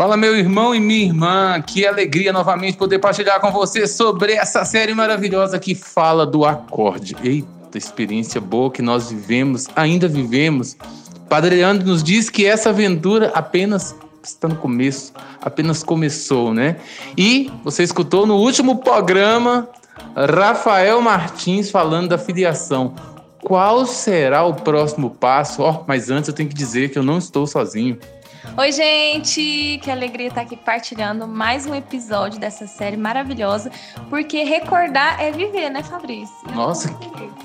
Fala, meu irmão e minha irmã, que alegria novamente poder partilhar com você sobre essa série maravilhosa que fala do acorde. Eita, experiência boa que nós vivemos, ainda vivemos. Padre Leandro nos diz que essa aventura apenas está no começo, apenas começou, né? E você escutou no último programa Rafael Martins falando da filiação. Qual será o próximo passo? Oh, mas antes eu tenho que dizer que eu não estou sozinho. Oi, gente! Que alegria estar aqui partilhando mais um episódio dessa série maravilhosa, porque recordar é viver, né, Fabrício? Nossa,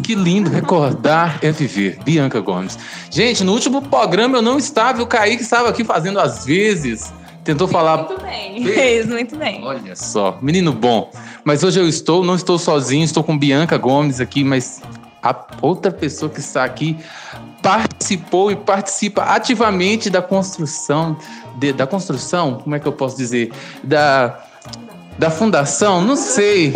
que lindo! Recordar é viver. Bianca Gomes. Gente, no último programa eu não estava, o Kaique estava aqui fazendo às vezes. Tentou falar. Muito bem, fez muito bem. Olha só, menino bom. Mas hoje eu estou, não estou sozinho, estou com Bianca Gomes aqui, mas a outra pessoa que está aqui participou e participa ativamente da construção, de, da construção, como é que eu posso dizer? Da, da fundação, não sei.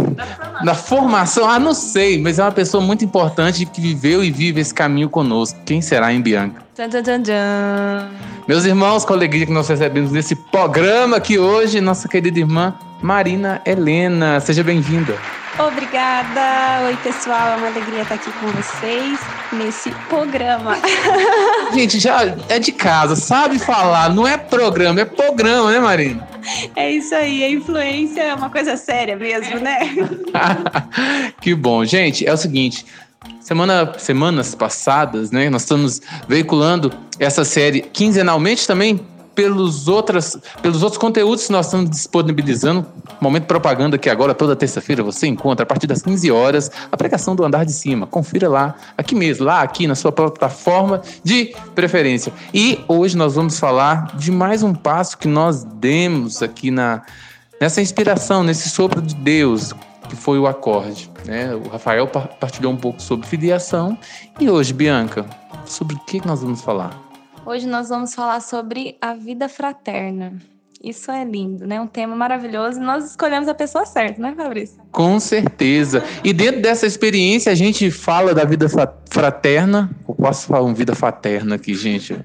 Da formação, ah, não sei, mas é uma pessoa muito importante que viveu e vive esse caminho conosco. Quem será, hein, Bianca? Tchan, tchan, tchan, Meus irmãos, com alegria que nós recebemos nesse programa aqui hoje, nossa querida irmã Marina Helena. Seja bem-vinda. Obrigada! Oi, pessoal, é uma alegria estar aqui com vocês nesse programa. Gente, já é de casa, sabe falar, não é programa, é programa, né, Marina? É isso aí, a influência é uma coisa séria mesmo, né? que bom. Gente, é o seguinte, Semana, semanas passadas, né? Nós estamos veiculando essa série quinzenalmente também pelos, outras, pelos outros conteúdos que nós estamos disponibilizando. Momento propaganda que agora, toda terça-feira, você encontra, a partir das 15 horas, a pregação do Andar de Cima. Confira lá, aqui mesmo, lá aqui na sua plataforma de preferência. E hoje nós vamos falar de mais um passo que nós demos aqui na, nessa inspiração, nesse sopro de Deus, que foi o acorde. Né? O Rafael partilhou um pouco sobre filiação. E hoje, Bianca, sobre o que nós vamos falar? Hoje nós vamos falar sobre a vida fraterna. Isso é lindo, né? Um tema maravilhoso. Nós escolhemos a pessoa certa, né, Fabrício? Com certeza. E dentro dessa experiência, a gente fala da vida fraterna. Eu posso falar uma vida fraterna aqui, gente.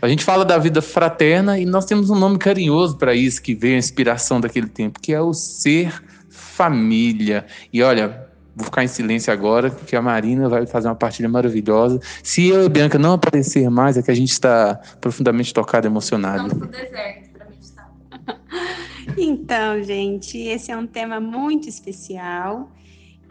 A gente fala da vida fraterna e nós temos um nome carinhoso para isso, que veio a inspiração daquele tempo, que é o ser família. E olha, Vou ficar em silêncio agora, porque a Marina vai fazer uma partilha maravilhosa. Se eu e a Bianca não aparecer mais, é que a gente está profundamente tocado, emocionado. Vamos pro deserto para meditar. Então, gente, esse é um tema muito especial.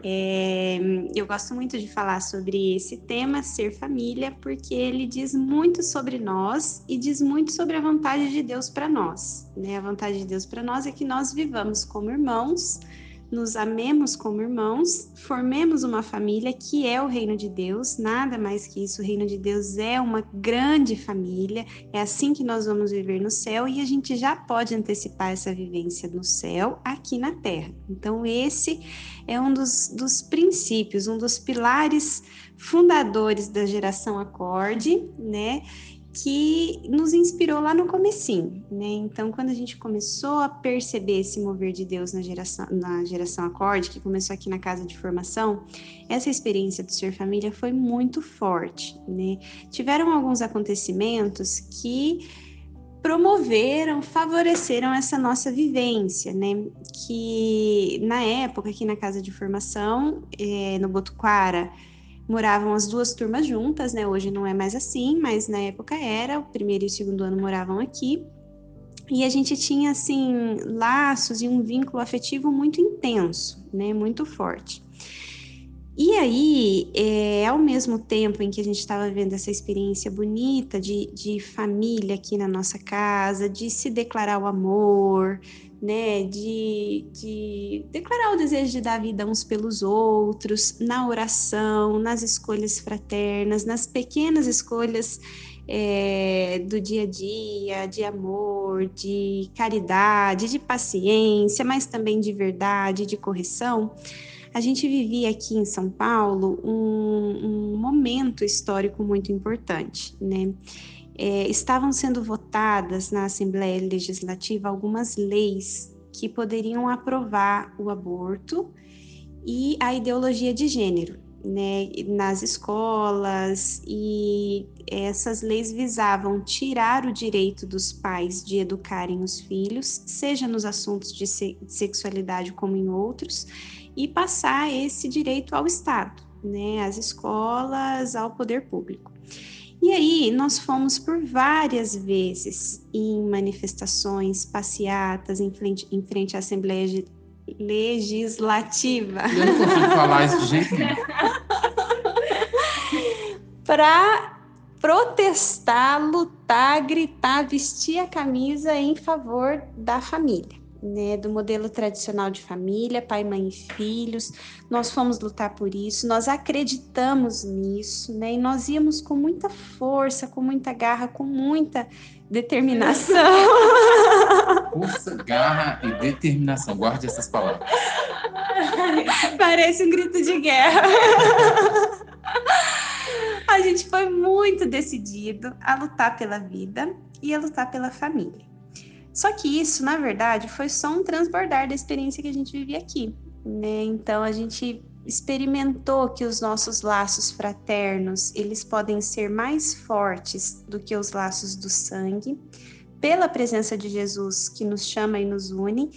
É, eu gosto muito de falar sobre esse tema, ser família, porque ele diz muito sobre nós e diz muito sobre a vontade de Deus para nós. Né? A vontade de Deus para nós é que nós vivamos como irmãos nos amemos como irmãos, formemos uma família que é o reino de Deus, nada mais que isso. O reino de Deus é uma grande família, é assim que nós vamos viver no céu e a gente já pode antecipar essa vivência no céu aqui na terra. Então, esse é um dos, dos princípios, um dos pilares fundadores da geração Acorde, né? Que nos inspirou lá no comecinho, né? Então, quando a gente começou a perceber esse mover de Deus na geração, na geração acorde, que começou aqui na casa de formação, essa experiência do ser família foi muito forte, né? Tiveram alguns acontecimentos que promoveram, favoreceram essa nossa vivência, né? Que na época aqui na casa de formação, é, no Botuquara, moravam as duas turmas juntas, né? Hoje não é mais assim, mas na época era. O primeiro e o segundo ano moravam aqui. E a gente tinha, assim, laços e um vínculo afetivo muito intenso, né? Muito forte. E aí, é, ao mesmo tempo em que a gente estava vivendo essa experiência bonita de, de família aqui na nossa casa, de se declarar o amor, né, de, de declarar o desejo de dar vida uns pelos outros, na oração, nas escolhas fraternas, nas pequenas escolhas é, do dia a dia, de amor, de caridade, de paciência, mas também de verdade, de correção, a gente vivia aqui em São Paulo um, um momento histórico muito importante, né? É, estavam sendo votadas na Assembleia Legislativa algumas leis que poderiam aprovar o aborto e a ideologia de gênero né, nas escolas, e essas leis visavam tirar o direito dos pais de educarem os filhos, seja nos assuntos de, se de sexualidade como em outros, e passar esse direito ao Estado, né, às escolas, ao poder público. E aí, nós fomos por várias vezes em manifestações, passeatas em frente, em frente à Assembleia legislativa. Eu não consigo falar isso de jeito nenhum. Para protestar, lutar, gritar, vestir a camisa em favor da família. Né, do modelo tradicional de família, pai, mãe e filhos. Nós fomos lutar por isso, nós acreditamos nisso, né? E nós íamos com muita força, com muita garra, com muita determinação. Força, garra e determinação. Guarde essas palavras. Parece um grito de guerra. A gente foi muito decidido a lutar pela vida e a lutar pela família. Só que isso, na verdade, foi só um transbordar da experiência que a gente vivia aqui. Né? Então a gente experimentou que os nossos laços fraternos eles podem ser mais fortes do que os laços do sangue pela presença de Jesus que nos chama e nos une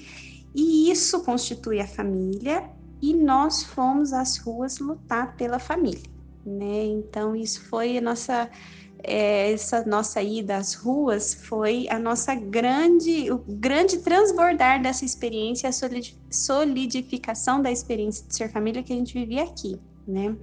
e isso constitui a família e nós fomos às ruas lutar pela família né? Então isso foi a nossa é, essa nossa ida às ruas foi a nossa grande, o grande transbordar dessa experiência, a solidificação da experiência de ser família que a gente vivia aqui, né?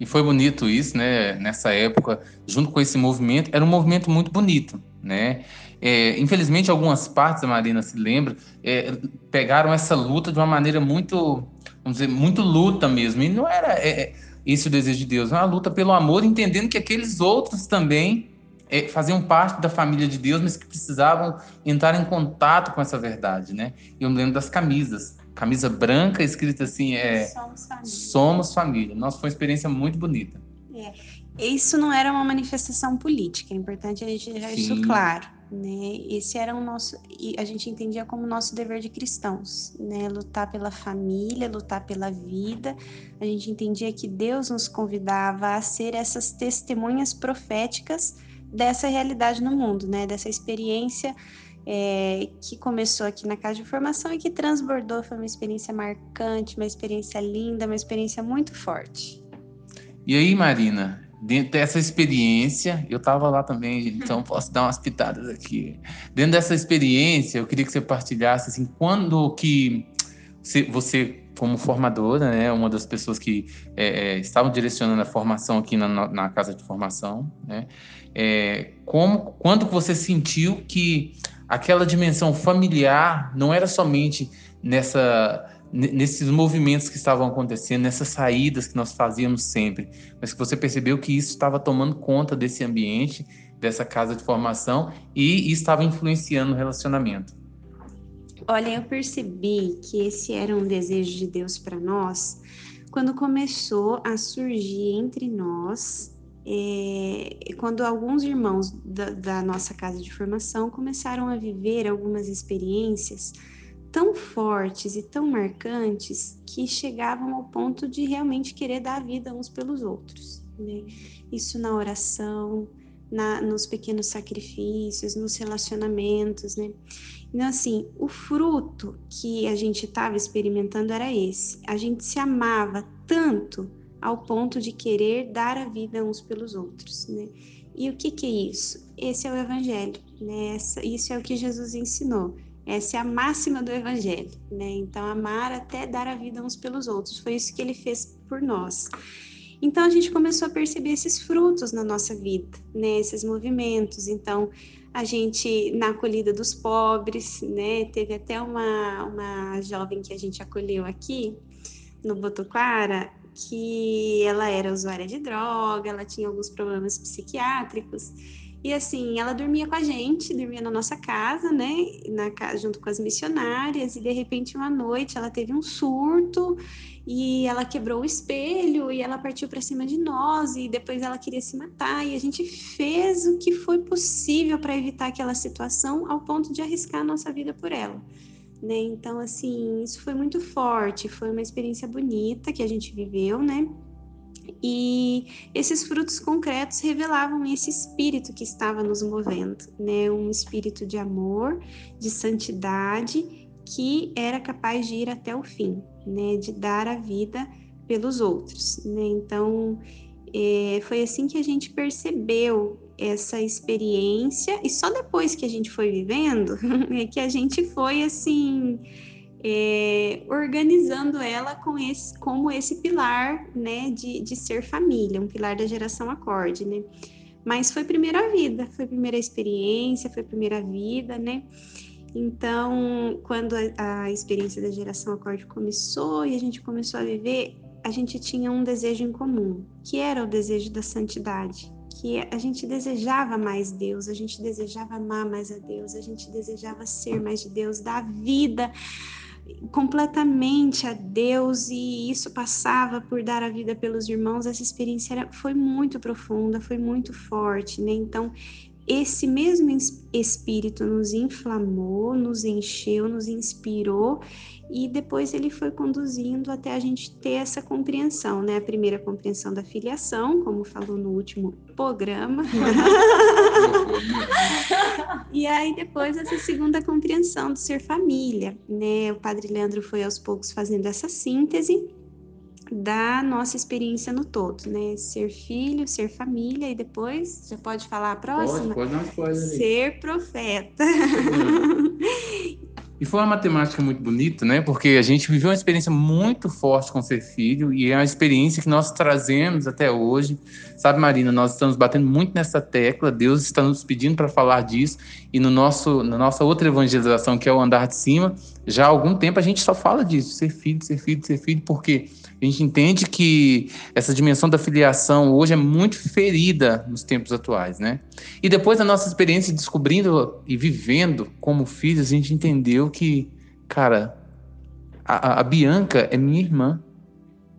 E foi bonito isso, né? Nessa época, junto com esse movimento, era um movimento muito bonito, né? É, infelizmente, algumas partes, a Marina se lembra, é, pegaram essa luta de uma maneira muito, vamos dizer, muito luta mesmo. E não era é, é esse é o desejo de Deus, é uma luta pelo amor, entendendo que aqueles outros também é, faziam parte da família de Deus, mas que precisavam entrar em contato com essa verdade, né? E eu me lembro das camisas, camisa branca escrita assim, é Somos família. Somos família. Nossa, foi uma experiência muito bonita. É. Isso não era uma manifestação política, é importante a gente deixar Sim. isso claro né? Esse era o nosso, e a gente entendia como nosso dever de cristãos, né? Lutar pela família, lutar pela vida. A gente entendia que Deus nos convidava a ser essas testemunhas proféticas dessa realidade no mundo, né? Dessa experiência é, que começou aqui na casa de formação e que transbordou, foi uma experiência marcante, uma experiência linda, uma experiência muito forte. E aí, Marina, dentro dessa experiência, eu estava lá também, então posso dar umas pitadas aqui. Dentro dessa experiência, eu queria que você partilhasse assim, quando que você, como formadora, né, uma das pessoas que é, é, estavam direcionando a formação aqui na, na casa de formação, né, é, como, quando você sentiu que aquela dimensão familiar não era somente nessa nesses movimentos que estavam acontecendo, nessas saídas que nós fazíamos sempre, mas que você percebeu que isso estava tomando conta desse ambiente, dessa casa de formação e, estava influenciando o relacionamento. Olha, eu percebi que esse era um desejo de Deus para nós quando começou a surgir entre nós, é, quando alguns irmãos da, da nossa casa de formação começaram a viver algumas experiências tão fortes e tão marcantes que chegavam ao ponto de realmente querer dar vida uns pelos outros. Né? Isso na oração, na, nos pequenos sacrifícios, nos relacionamentos, né? Então, assim, o fruto que a gente estava experimentando era esse. A gente se amava tanto ao ponto de querer dar a vida uns pelos outros, né? E o que, que é isso? Esse é o Evangelho, né? Essa, isso é o que Jesus ensinou. Essa é a máxima do Evangelho, né? Então, amar até dar a vida uns pelos outros. Foi isso que ele fez por nós. Então, a gente começou a perceber esses frutos na nossa vida, né? Esses movimentos. Então, a gente, na acolhida dos pobres, né? Teve até uma, uma jovem que a gente acolheu aqui, no Botuclara, que ela era usuária de droga, ela tinha alguns problemas psiquiátricos. E assim, ela dormia com a gente, dormia na nossa casa, né? Na casa junto com as missionárias, e de repente uma noite ela teve um surto e ela quebrou o espelho e ela partiu para cima de nós e depois ela queria se matar e a gente fez o que foi possível para evitar aquela situação ao ponto de arriscar a nossa vida por ela. Né? Então, assim, isso foi muito forte, foi uma experiência bonita que a gente viveu, né? E esses frutos concretos revelavam esse espírito que estava nos movendo, né? Um espírito de amor, de santidade, que era capaz de ir até o fim, né? De dar a vida pelos outros, né? Então, é, foi assim que a gente percebeu essa experiência e só depois que a gente foi vivendo é que a gente foi assim é, organizando ela com esse, como esse pilar, né, de, de ser família, um pilar da geração acorde, né? Mas foi primeira vida, foi primeira experiência, foi primeira vida, né? Então, quando a, a experiência da geração acorde começou e a gente começou a viver, a gente tinha um desejo em comum, que era o desejo da santidade, que a gente desejava mais Deus, a gente desejava amar mais a Deus, a gente desejava ser mais de Deus, dar vida completamente a Deus e isso passava por dar a vida pelos irmãos, essa experiência era, foi muito profunda, foi muito forte, né? Então, esse mesmo espírito nos inflamou, nos encheu, nos inspirou e depois ele foi conduzindo até a gente ter essa compreensão, né? A primeira compreensão da filiação, como falou no último programa. e aí depois essa segunda compreensão do ser família, né? O Padre Leandro foi aos poucos fazendo essa síntese da nossa experiência no todo, né? Ser filho, ser família e depois, já pode falar a próxima? Pode, pode dar Ser profeta. E foi uma matemática muito bonita, né? Porque a gente viveu uma experiência muito forte com ser filho e é uma experiência que nós trazemos até hoje. Sabe, Marina, nós estamos batendo muito nessa tecla, Deus está nos pedindo para falar disso e no nosso, na nossa outra evangelização, que é o andar de cima, já há algum tempo a gente só fala disso, ser filho, ser filho, ser filho, porque a gente entende que essa dimensão da filiação hoje é muito ferida nos tempos atuais, né? E depois da nossa experiência descobrindo e vivendo como filhos, a gente entendeu que, cara, a, a Bianca é minha irmã,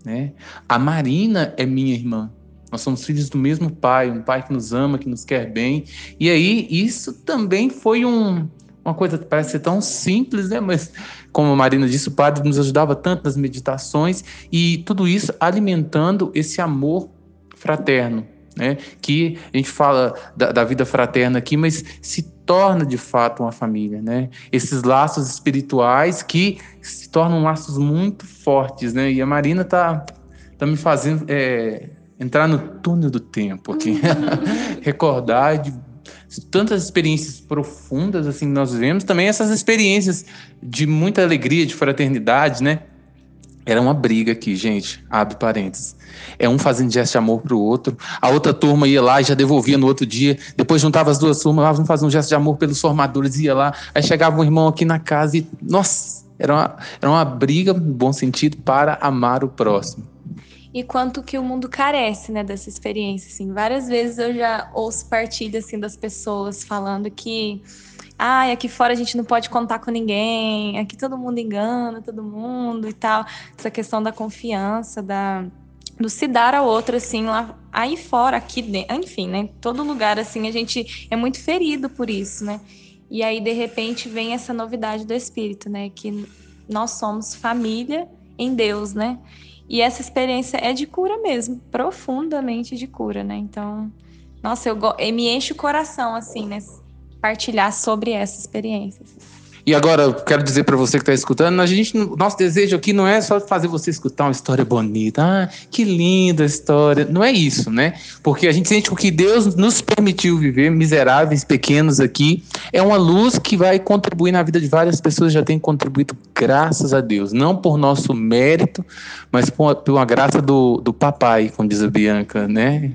né? A Marina é minha irmã. Nós somos filhos do mesmo pai, um pai que nos ama, que nos quer bem. E aí, isso também foi um, uma coisa que parece ser tão simples, né? Mas, como a Marina disse, o padre nos ajudava tanto nas meditações e tudo isso alimentando esse amor fraterno, né? Que a gente fala da, da vida fraterna aqui, mas se torna de fato uma família, né? Esses laços espirituais que se tornam laços muito fortes, né? E a Marina tá, tá me fazendo é, entrar no túnel do tempo aqui, recordar de tantas experiências profundas assim que nós vivemos, também essas experiências de muita alegria, de fraternidade, né? Era uma briga aqui, gente. Abre parênteses. É um fazendo gesto de amor pro outro. A outra turma ia lá e já devolvia no outro dia. Depois juntava as duas turmas, um fazendo um gesto de amor pelos formadores, ia lá. Aí chegava um irmão aqui na casa e, nossa, era uma, era uma briga, no bom sentido, para amar o próximo e quanto que o mundo carece, né, dessa experiência, assim. Várias vezes eu já ouço partilha, assim, das pessoas falando que ah, aqui fora a gente não pode contar com ninguém, aqui todo mundo engana todo mundo e tal. Essa questão da confiança, da do se dar ao outro, assim, lá aí fora, aqui dentro, enfim, né? Todo lugar, assim, a gente é muito ferido por isso, né? E aí, de repente, vem essa novidade do Espírito, né? Que nós somos família em Deus, né? E essa experiência é de cura mesmo, profundamente de cura, né? Então, nossa, eu, me enche o coração, assim, né? Partilhar sobre essa experiência. E agora, quero dizer para você que está escutando, a gente, nosso desejo aqui não é só fazer você escutar uma história bonita, ah, que linda história. Não é isso, né? Porque a gente sente que o que Deus nos permitiu viver, miseráveis, pequenos aqui, é uma luz que vai contribuir na vida de várias pessoas, já tem contribuído, graças a Deus. Não por nosso mérito, mas por, por uma graça do, do papai, como diz a Bianca, né?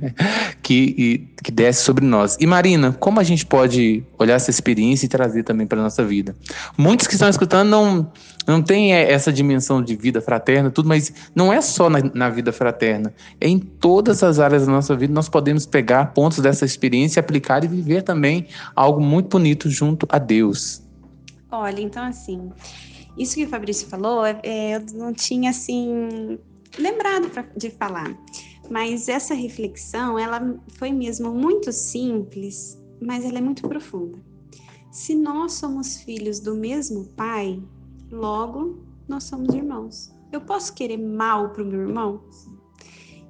Que, que desce sobre nós. E Marina, como a gente pode olhar essa experiência e trazer também para nossa vida? Muitos que estão escutando não não tem essa dimensão de vida fraterna, tudo, mas não é só na, na vida fraterna, é em todas as áreas da nossa vida nós podemos pegar pontos dessa experiência, aplicar e viver também algo muito bonito junto a Deus. Olha, então assim, isso que o Fabrício falou, é, é eu não tinha assim lembrado pra, de falar. Mas essa reflexão, ela foi mesmo muito simples, mas ela é muito profunda. Se nós somos filhos do mesmo pai, logo nós somos irmãos. Eu posso querer mal para o meu irmão?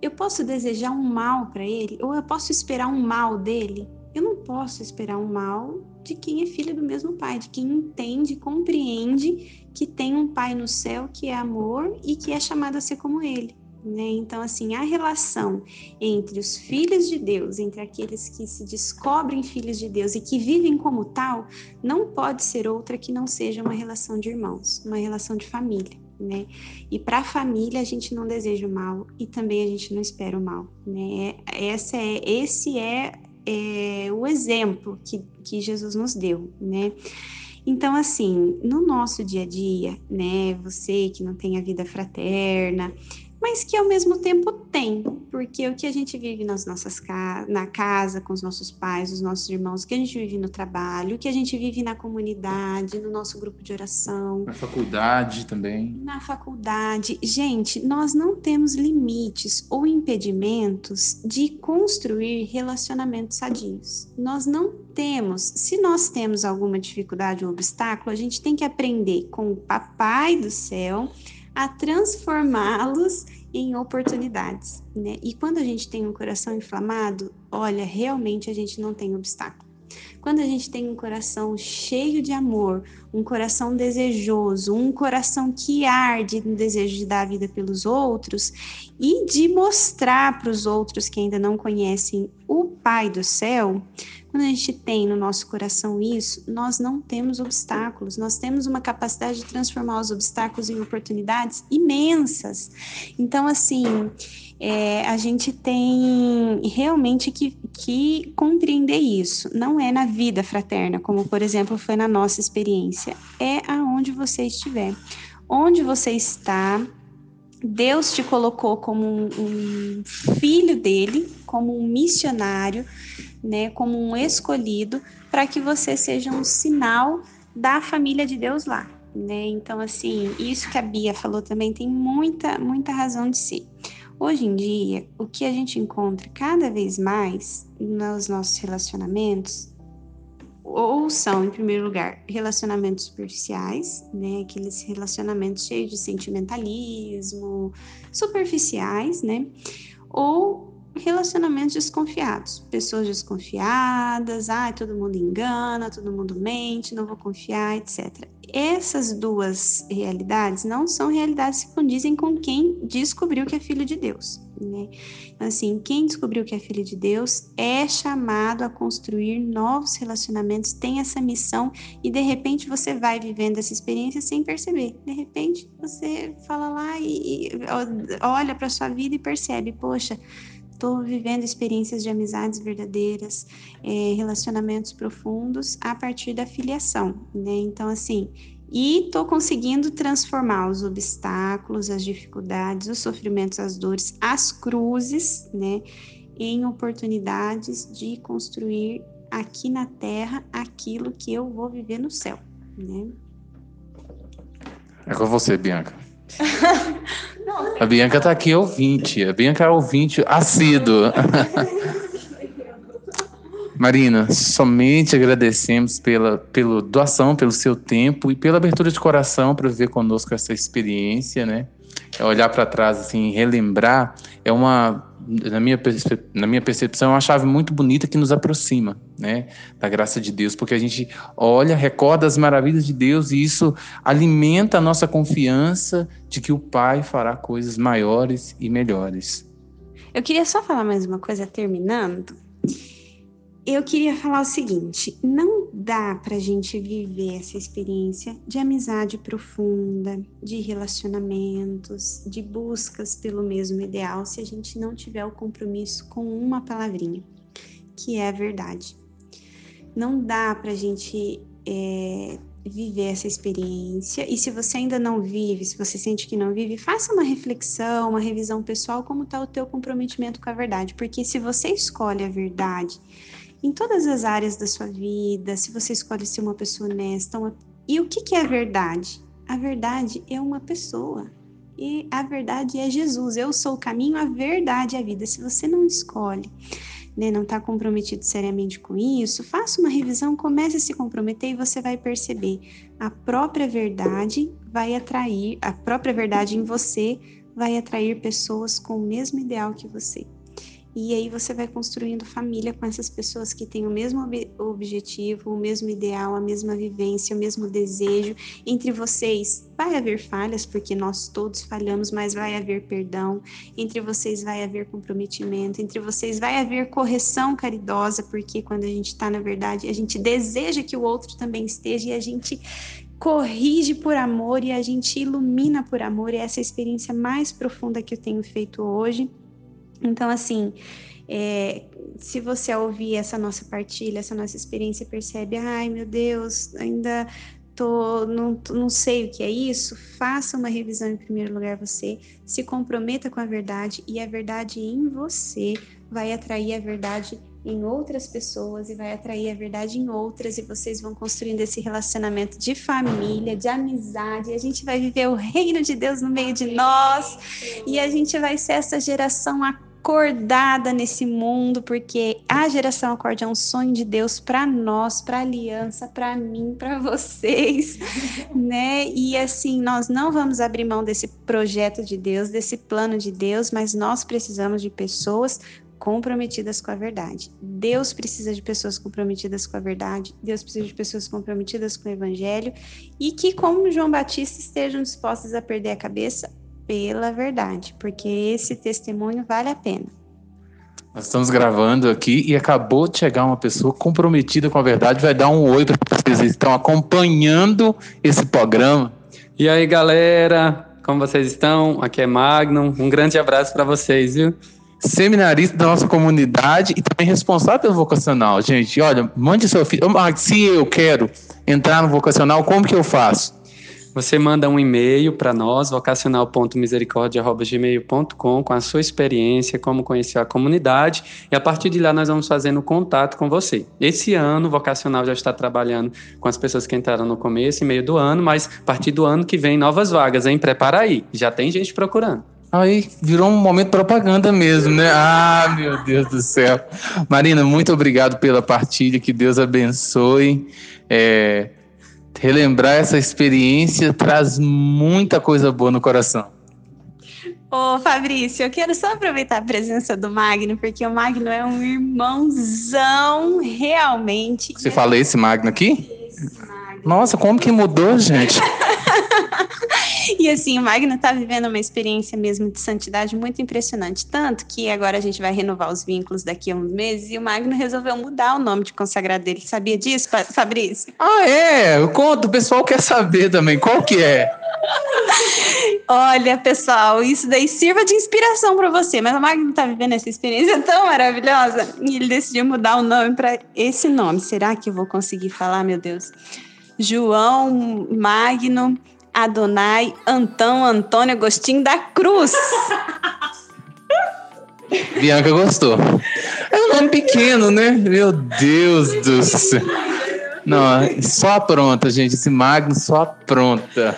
Eu posso desejar um mal para ele? Ou eu posso esperar um mal dele? Eu não posso esperar um mal de quem é filho do mesmo pai, de quem entende, compreende que tem um pai no céu que é amor e que é chamado a ser como ele. Né? Então, assim, a relação entre os filhos de Deus, entre aqueles que se descobrem filhos de Deus e que vivem como tal, não pode ser outra que não seja uma relação de irmãos, uma relação de família. Né? E para a família a gente não deseja o mal e também a gente não espera o mal. Né? Essa é, esse é, é o exemplo que, que Jesus nos deu. Né? Então, assim, no nosso dia a dia, né, você que não tem a vida fraterna, mas que ao mesmo tempo tem, porque o que a gente vive nas nossas ca na casa com os nossos pais, os nossos irmãos, o que a gente vive no trabalho, o que a gente vive na comunidade, no nosso grupo de oração, na faculdade também. Na faculdade, gente, nós não temos limites ou impedimentos de construir relacionamentos sadios. Nós não temos, se nós temos alguma dificuldade ou obstáculo, a gente tem que aprender com o papai do céu a transformá-los em oportunidades, né? E quando a gente tem um coração inflamado, olha, realmente a gente não tem obstáculo. Quando a gente tem um coração cheio de amor, um coração desejoso, um coração que arde no desejo de dar a vida pelos outros e de mostrar para os outros que ainda não conhecem o Pai do céu, quando a gente tem no nosso coração isso, nós não temos obstáculos, nós temos uma capacidade de transformar os obstáculos em oportunidades imensas. Então, assim, é, a gente tem realmente que, que compreender isso. Não é na vida fraterna, como por exemplo foi na nossa experiência, é aonde você estiver. Onde você está, Deus te colocou como um, um filho dele, como um missionário né, como um escolhido para que você seja um sinal da família de Deus lá, né? Então assim, isso que a Bia falou também tem muita muita razão de ser. Hoje em dia, o que a gente encontra cada vez mais nos nossos relacionamentos ou são, em primeiro lugar, relacionamentos superficiais, né? Aqueles relacionamentos cheios de sentimentalismo, superficiais, né? Ou relacionamentos desconfiados, pessoas desconfiadas, ah, todo mundo engana, todo mundo mente, não vou confiar, etc. Essas duas realidades não são realidades que condizem com quem descobriu que é filho de Deus. Né? Então, assim, quem descobriu que é filho de Deus é chamado a construir novos relacionamentos, tem essa missão e de repente você vai vivendo essa experiência sem perceber. De repente você fala lá e, e olha para sua vida e percebe, poxa estou vivendo experiências de amizades verdadeiras, é, relacionamentos profundos a partir da filiação, né? Então, assim, e estou conseguindo transformar os obstáculos, as dificuldades, os sofrimentos, as dores, as cruzes, né, em oportunidades de construir aqui na Terra aquilo que eu vou viver no céu, né? É com você, Bianca. A Bianca tá aqui ouvinte. A Bianca é ouvinte assíduo. Marina, somente agradecemos pela, pela doação, pelo seu tempo e pela abertura de coração para viver conosco essa experiência, né? É olhar para trás, assim, relembrar, é uma na minha, na minha percepção, é uma chave muito bonita que nos aproxima, né, da graça de Deus, porque a gente olha, recorda as maravilhas de Deus e isso alimenta a nossa confiança de que o Pai fará coisas maiores e melhores. Eu queria só falar mais uma coisa, terminando. Eu queria falar o seguinte: não dá para a gente viver essa experiência de amizade profunda, de relacionamentos, de buscas pelo mesmo ideal, se a gente não tiver o compromisso com uma palavrinha, que é a verdade. Não dá para a gente é, viver essa experiência. E se você ainda não vive, se você sente que não vive, faça uma reflexão, uma revisão pessoal, como está o teu comprometimento com a verdade. Porque se você escolhe a verdade em todas as áreas da sua vida, se você escolhe ser uma pessoa honesta, uma... e o que, que é a verdade? A verdade é uma pessoa. E a verdade é Jesus. Eu sou o caminho, a verdade e a vida. Se você não escolhe, né, não está comprometido seriamente com isso, faça uma revisão, comece a se comprometer e você vai perceber. A própria verdade vai atrair, a própria verdade em você vai atrair pessoas com o mesmo ideal que você. E aí você vai construindo família com essas pessoas que têm o mesmo ob objetivo, o mesmo ideal, a mesma vivência, o mesmo desejo. Entre vocês vai haver falhas, porque nós todos falhamos, mas vai haver perdão. Entre vocês vai haver comprometimento. Entre vocês vai haver correção caridosa, porque quando a gente está na verdade, a gente deseja que o outro também esteja e a gente corrige por amor e a gente ilumina por amor. E essa é a experiência mais profunda que eu tenho feito hoje. Então, assim, é, se você ouvir essa nossa partilha, essa nossa experiência, percebe, ai meu Deus, ainda tô, não, não sei o que é isso, faça uma revisão em primeiro lugar você, se comprometa com a verdade e a verdade em você vai atrair a verdade em outras pessoas e vai atrair a verdade em outras e vocês vão construindo esse relacionamento de família, de amizade, e a gente vai viver o reino de Deus no meio de nós e a gente vai ser essa geração a acordada nesse mundo, porque a geração acorde é um sonho de Deus para nós, para aliança, para mim, para vocês, né? E assim, nós não vamos abrir mão desse projeto de Deus, desse plano de Deus, mas nós precisamos de pessoas comprometidas com a verdade. Deus precisa de pessoas comprometidas com a verdade, Deus precisa de pessoas comprometidas com o evangelho e que, como João Batista, estejam dispostas a perder a cabeça pela verdade, porque esse testemunho vale a pena. Nós estamos gravando aqui e acabou de chegar uma pessoa comprometida com a verdade, vai dar um oi para vocês que estão acompanhando esse programa. E aí, galera, como vocês estão? Aqui é Magnum. Um grande abraço para vocês, viu? Seminarista da nossa comunidade e também responsável pelo vocacional. Gente, olha, mande seu filho. Se eu quero entrar no vocacional, como que eu faço? Você manda um e-mail para nós, vocacional.misericordia.gmail.com, com a sua experiência, como conhecer a comunidade, e a partir de lá nós vamos fazendo contato com você. Esse ano, o Vocacional já está trabalhando com as pessoas que entraram no começo e meio do ano, mas a partir do ano que vem, novas vagas, hein? Prepara aí, já tem gente procurando. Aí virou um momento propaganda mesmo, né? Ah, meu Deus do céu. Marina, muito obrigado pela partilha, que Deus abençoe. É, relembrar essa experiência traz muita coisa boa no coração. Ô Fabrício, eu quero só aproveitar a presença do Magno, porque o Magno é um irmãozão, realmente. Você fala esse Magno aqui? Esse Magno. Nossa, como que mudou, gente? e assim, o Magno está vivendo uma experiência mesmo de santidade muito impressionante. Tanto que agora a gente vai renovar os vínculos daqui a uns meses e o Magno resolveu mudar o nome de consagrado dele. Sabia disso, Fabrício? Ah, é? Eu conto, o pessoal quer saber também. Qual que é? Olha, pessoal, isso daí sirva de inspiração para você. Mas o Magno está vivendo essa experiência tão maravilhosa e ele decidiu mudar o nome para esse nome. Será que eu vou conseguir falar, meu Deus? João Magno Adonai Antão Antônio Agostinho da Cruz. Bianca gostou. É um nome pequeno, né? Meu Deus do céu. Não, só pronta, gente. Esse Magno só pronta.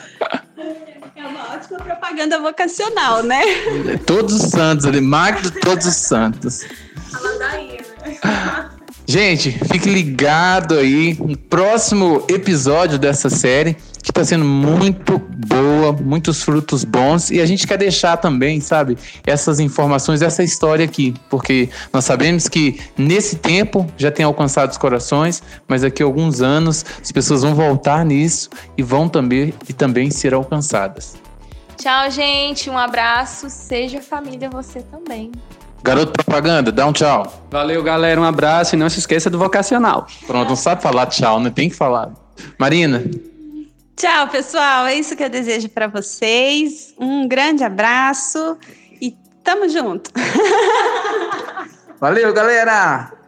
É uma ótima propaganda vocacional, né? Todos os santos ali, Magno todos os santos. Gente, fique ligado aí no próximo episódio dessa série, que está sendo muito boa, muitos frutos bons, e a gente quer deixar também, sabe, essas informações, essa história aqui, porque nós sabemos que nesse tempo já tem alcançado os corações, mas daqui a alguns anos as pessoas vão voltar nisso e vão também e também ser alcançadas. Tchau, gente, um abraço, seja família você também. Garoto propaganda, dá um tchau. Valeu, galera. Um abraço e não se esqueça do vocacional. Pronto, não sabe falar tchau, né? Tem que falar. Marina. Tchau, pessoal. É isso que eu desejo para vocês. Um grande abraço e tamo junto. Valeu, galera!